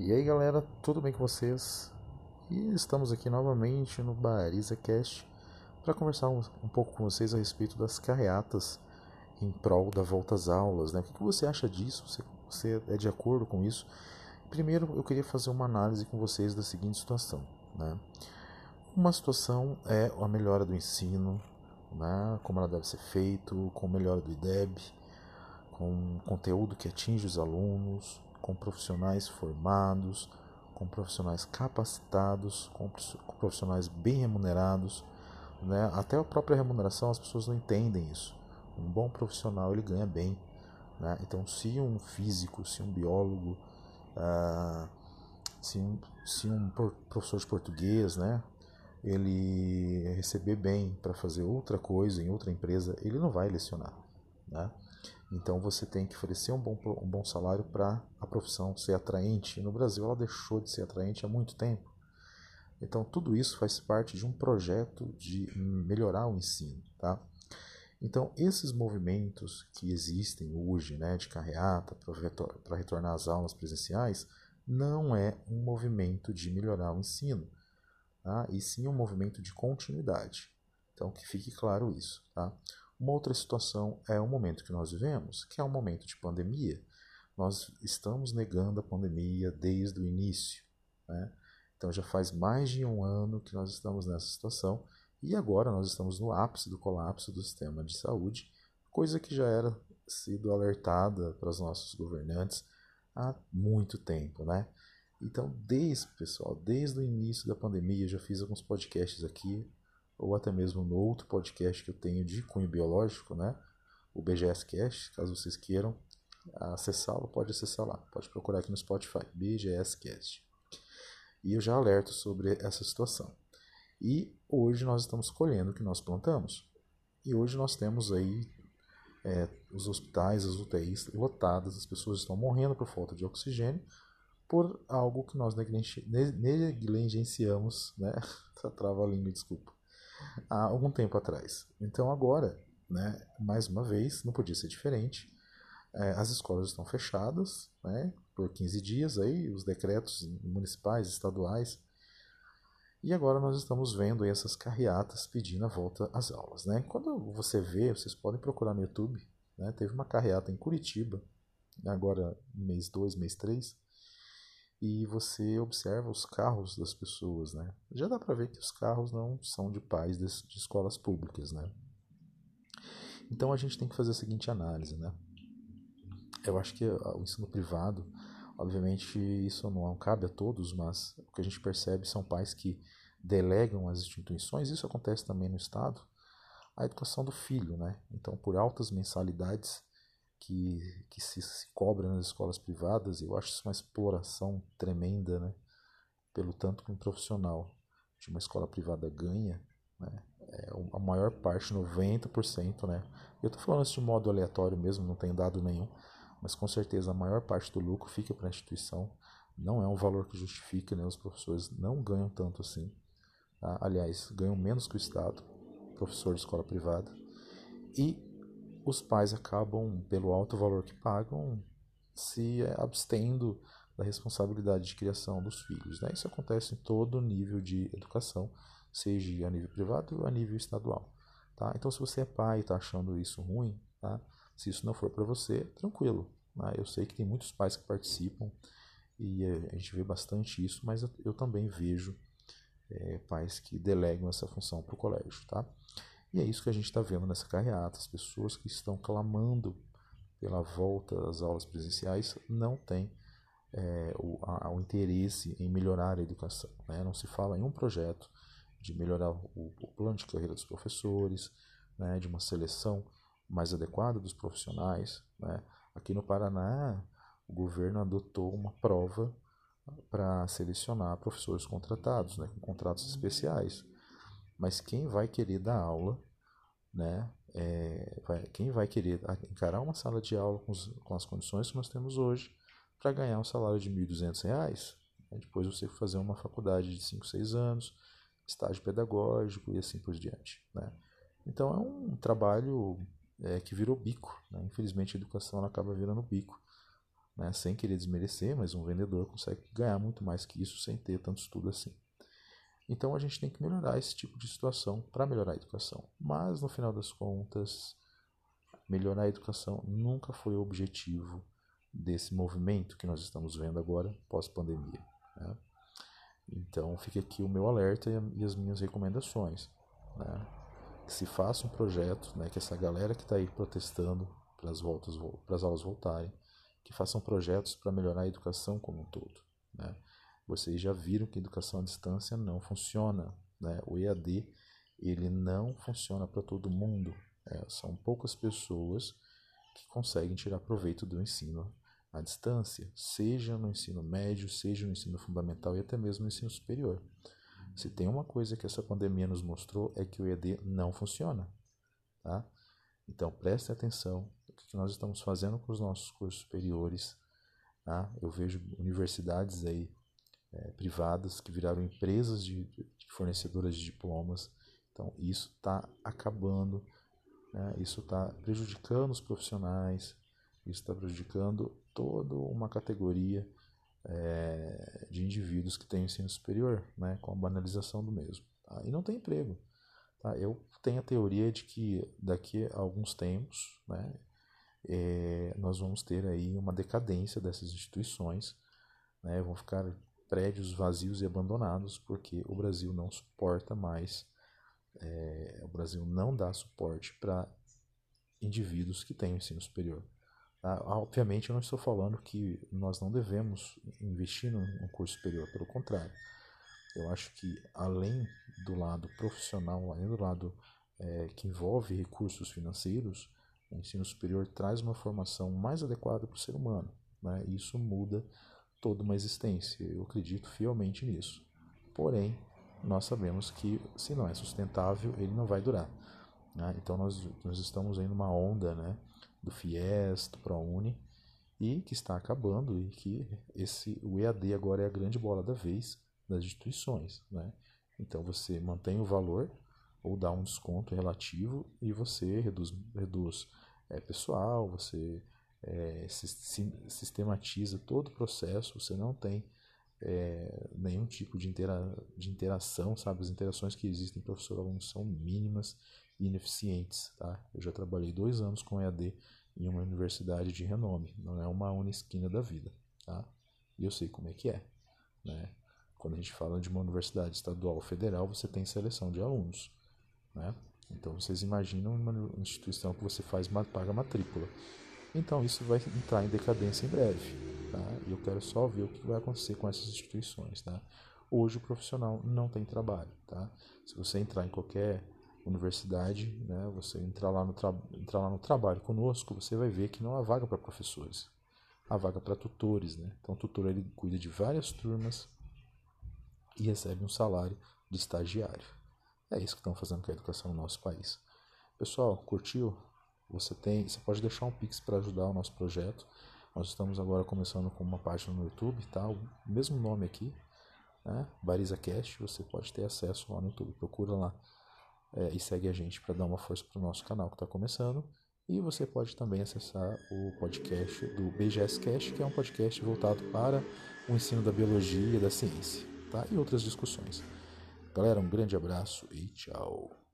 E aí galera, tudo bem com vocês? E estamos aqui novamente no Bariza Cast para conversar um, um, pouco com vocês a respeito das carreatas em prol da volta às aulas. Né? O que, que você acha disso? Você, você, é de acordo com isso? Primeiro eu queria fazer uma análise com vocês da seguinte situação. Né? Uma situação é a melhora do ensino, né? como ela deve ser feito, com melhora do IDEB, com conteúdo que atinge os alunos, com profissionais formados, com profissionais capacitados, com profissionais bem remunerados. Né? Até a própria remuneração as pessoas não entendem isso. Um bom profissional ele ganha bem. Né? Então, se um físico, se um biólogo, uh, se, um, se um professor de português, né, ele receber bem para fazer outra coisa em outra empresa, ele não vai lecionar. Né? Então você tem que oferecer um bom, um bom salário para a profissão ser atraente. No Brasil ela deixou de ser atraente há muito tempo. Então tudo isso faz parte de um projeto de melhorar o ensino, tá? Então esses movimentos que existem hoje, né, de carreata para retornar às aulas presenciais, não é um movimento de melhorar o ensino, tá? E sim um movimento de continuidade. Então que fique claro isso, tá? Uma outra situação é o momento que nós vivemos, que é um momento de pandemia. Nós estamos negando a pandemia desde o início. Né? Então já faz mais de um ano que nós estamos nessa situação e agora nós estamos no ápice do colapso do sistema de saúde, coisa que já era sido alertada para os nossos governantes há muito tempo, né? Então, desde, pessoal, desde o início da pandemia, eu já fiz alguns podcasts aqui ou até mesmo no outro podcast que eu tenho de cunho biológico, né? O BGS Cast, caso vocês queiram acessá-lo, pode acessar lá, pode procurar aqui no Spotify, BGS Cast. E eu já alerto sobre essa situação. E hoje nós estamos colhendo o que nós plantamos. E hoje nós temos aí é, os hospitais, as UTIs lotadas, as pessoas estão morrendo por falta de oxigênio por algo que nós negligenciamos, né? Trava a língua, desculpa há algum tempo atrás. Então agora, né, mais uma vez, não podia ser diferente. É, as escolas estão fechadas né, por 15 dias, aí, os decretos municipais, estaduais. E agora nós estamos vendo essas carreatas pedindo a volta às aulas. Né? Quando você vê, vocês podem procurar no YouTube, né, teve uma carreata em Curitiba, agora mês 2, mês 3, e você observa os carros das pessoas, né? Já dá para ver que os carros não são de pais de, de escolas públicas, né? Então a gente tem que fazer a seguinte análise, né? Eu acho que o ensino privado, obviamente isso não cabe a todos, mas o que a gente percebe são pais que delegam às instituições, isso acontece também no Estado, a educação do filho, né? Então por altas mensalidades que, que se, se cobra nas escolas privadas, eu acho isso uma exploração tremenda, né? Pelo tanto que um profissional de uma escola privada ganha, né? É a maior parte, 90%, né? Eu estou falando isso de modo aleatório mesmo, não tem dado nenhum, mas com certeza a maior parte do lucro fica para a instituição. Não é um valor que justifique, né? Os professores não ganham tanto assim. Tá? Aliás, ganham menos que o Estado, professor de escola privada. E os pais acabam, pelo alto valor que pagam, se abstendo da responsabilidade de criação dos filhos. Né? Isso acontece em todo nível de educação, seja a nível privado ou a nível estadual. Tá? Então, se você é pai e está achando isso ruim, tá? se isso não for para você, tranquilo. Né? Eu sei que tem muitos pais que participam e a gente vê bastante isso, mas eu, também vejo é, pais que delegam essa função para o colégio. Tá? E é isso que a gente está vendo nessa carreata. As pessoas que estão clamando pela volta às aulas presenciais não têm é, o, a, o, interesse em melhorar a educação. Né? Não se fala em um projeto de melhorar o, o plano de carreira dos professores, né? de uma seleção mais adequada dos profissionais. Né? Aqui no Paraná, o governo adotou uma prova para selecionar professores contratados, né? com contratos especiais. Mas quem vai querer dar aula, né? É, vai, quem vai querer encarar uma sala de aula com, os, com as condições que nós temos hoje para ganhar um salário de R$ 1.200? Né? Depois você fazer uma faculdade de 5, 6 anos, estágio pedagógico e assim por diante. Né? Então é um trabalho é, que virou bico. Né? Infelizmente a educação acaba virando bico. né, sem querer desmerecer, mas um vendedor consegue ganhar muito mais que isso sem ter tanto estudo assim. Então a gente tem que melhorar esse tipo de situação para melhorar a educação. Mas no final das contas, melhorar a educação nunca foi o objetivo desse movimento que nós estamos vendo agora pós-pandemia. Né? Então fica aqui o meu alerta e as minhas recomendações. Né? Que se faça um projeto, né, que essa galera que está aí protestando para as voltas, para as aulas voltarem, que façam projetos para melhorar a educação como um todo. Né? Vocês já viram que educação à distância não funciona. Né? O EAD ele não funciona para todo mundo. É, são poucas pessoas que conseguem tirar proveito do ensino à distância, seja no ensino médio, seja no ensino fundamental e até mesmo no ensino superior. Se tem uma coisa que essa pandemia nos mostrou é que o EAD não funciona. Tá? Então preste atenção no que nós estamos fazendo com os nossos cursos superiores. Tá? Eu vejo universidades aí é, privadas que viraram empresas de, de fornecedoras de diplomas. Então isso está acabando, né? isso está prejudicando os profissionais, isso está prejudicando toda uma categoria é, de indivíduos que têm ensino superior, né? com a banalização do mesmo. Tá? E não tem emprego. Tá? Eu tenho a teoria de que daqui a alguns tempos né, é, nós vamos ter aí uma decadência dessas instituições, né, vão ficar prédios vazios e abandonados porque o Brasil não suporta mais, é, o Brasil não dá suporte para indivíduos que têm ensino superior. Tá? Obviamente eu não estou falando que nós não devemos investir num curso superior, pelo contrário. Eu acho que além do lado profissional, além do lado é, que envolve recursos financeiros, o ensino superior traz uma formação mais adequada para o ser humano. Né? Isso muda toda uma existência. Eu acredito fielmente nisso. Porém, nós sabemos que se não é sustentável, ele não vai durar. Né? Então nós, nós estamos aí numa onda né, do FIES, do ProUni, e que está acabando e que esse, o EAD agora é a grande bola da vez das instituições. Né? Então você mantém o valor ou dá um desconto relativo e você reduz, reduz é, pessoal, você é, sistematiza todo o processo, você não tem é, nenhum tipo de, intera de interação, sabe? As interações que existem professor-aluno são mínimas e ineficientes, tá? Eu já trabalhei dois anos com EAD em uma universidade de renome, não é uma unisquina da vida, tá? E eu sei como é que é, né? Quando a gente fala de uma universidade estadual ou federal, você tem seleção de alunos, né? Então vocês imaginam uma instituição que você faz paga matrícula. Então isso vai entrar em decadência em breve, tá? E eu quero só ver o que vai acontecer com essas instituições, tá? Hoje o profissional não tem trabalho, tá? Se você entrar em qualquer universidade, né, você entrar lá no, entrar lá no trabalho conosco, você vai ver que não há vaga para professores, há vaga para tutores, né? Então o tutor ele cuida de várias turmas e recebe um salário de estagiário. É isso que estão fazendo com a educação no nosso país. Pessoal, curtiu? Você tem, você pode deixar um pix para ajudar o nosso projeto. Nós estamos agora começando com uma página no YouTube, tá? O mesmo nome aqui, né? Bariza Cast. Você pode ter acesso lá no YouTube. Procura lá é, e segue a gente para dar uma força para o nosso canal que está começando. E você pode também acessar o podcast do BGS Cast, que é um podcast voltado para o ensino da biologia e da ciência, tá? E outras discussões. Galera, um grande abraço e tchau.